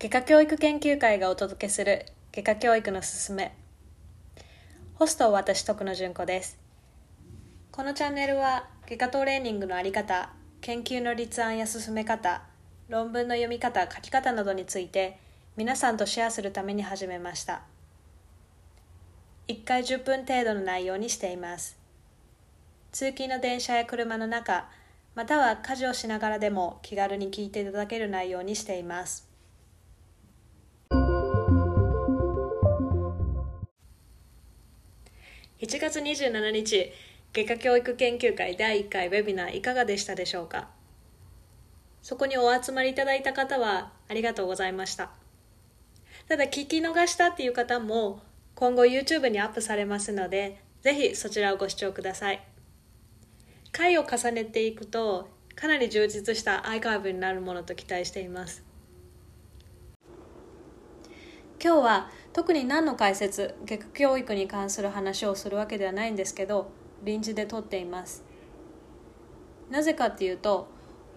外科教育研究会がお届けする外科教育のすすめホストは私徳野純子ですこのチャンネルは外科トレーニングのあり方研究の立案や進め方論文の読み方書き方などについて皆さんとシェアするために始めました1回10分程度の内容にしています通勤の電車や車の中または家事をしながらでも気軽に聞いていただける内容にしています1月27日外科教育研究会第1回ウェビナーいかがでしたでしょうか？そこにお集まりいただいた方はありがとうございました。ただ聞き逃したっていう方も今後 YouTube にアップされますのでぜひそちらをご視聴ください。回を重ねていくとかなり充実したアーカイブになるものと期待しています。今日は特に何の解説外科教育に関する話をするわけではないんですけど臨時で撮っています。なぜかっていうと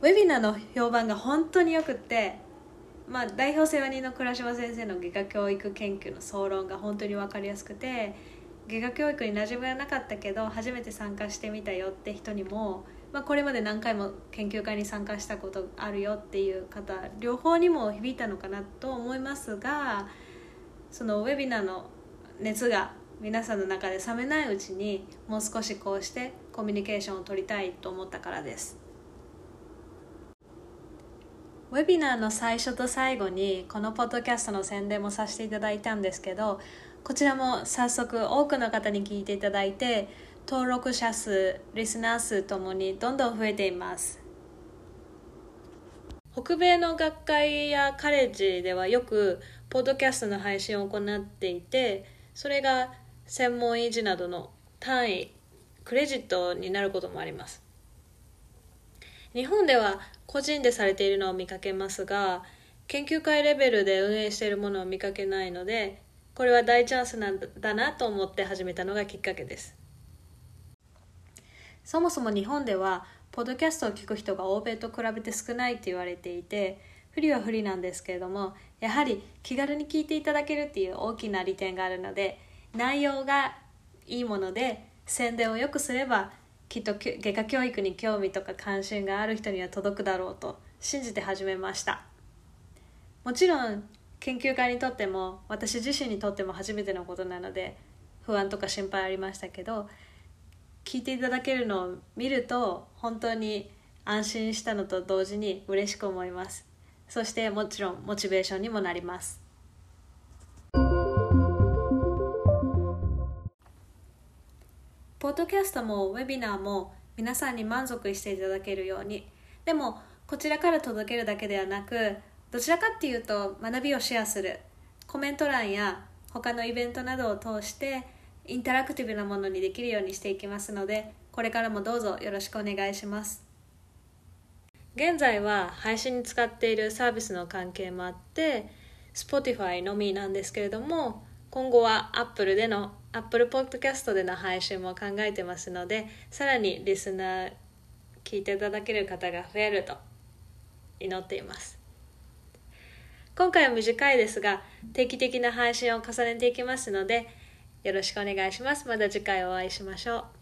ウェビナーの評判が本当によくってまあ、代表世話人の倉島先生の外科教育研究の総論が本当に分かりやすくて外科教育に馴染みがなかったけど初めて参加してみたよって人にも、まあ、これまで何回も研究会に参加したことあるよっていう方両方にも響いたのかなと思いますがそのウェビナーの熱が皆さんの中で冷めないうちにもう少しこうしてコミュニケーションを取りたいと思ったからです。ウェビナーの最初と最後にこのポッドキャストの宣伝もさせていただいたんですけどこちらも早速多くの方に聞いていただいて登録者数リスナー数ともにどんどん増えています。北米の学会やカレッジではよくポッドキャストの配信を行っていてそれが専門維持などの単位クレジットになることもあります。日本では個人でされているのを見かけますが研究会レベルで運営しているものを見かけないのでこれは大チャンスなんだなと思って始めたのがきっかけです。そもそも日本ではポッドキャストを聞く人が欧米と比べて少ないって言われていて不利は不利なんですけれどもやはり気軽に聞いていただけるっていう大きな利点があるので内容がいいもので宣伝をよくすればきっと外科教育に興味とか関心がある人には届くだろうと信じて始めました。もちろん研究会にとっても私自身にとっても初めてのことなので不安とか心配ありましたけど聞いていただけるのを見ると本当に安心したのと同時に嬉しく思います。そしてもちろんモチベーションにもなります。ポッドキャストもウェビナーも皆さんに満足していただけるように。でもこちらから届けるだけではなくどちらかっていうと学びをシェアする。コメント欄や他のイベントなどを通してインタラクティブなものにできるようにしていきますのでこれからもどうぞよろしくお願いします。現在は配信に使っているサービスの関係もあって Spotify のみなんですけれども今後は Apple での Apple Podcast での配信も考えてますのでさらにリスナー聞いていただける方が増えると祈っています。今回は短いですが定期的な配信を重ねていきますのでよろしくお願いします。また次回お会いしましょう。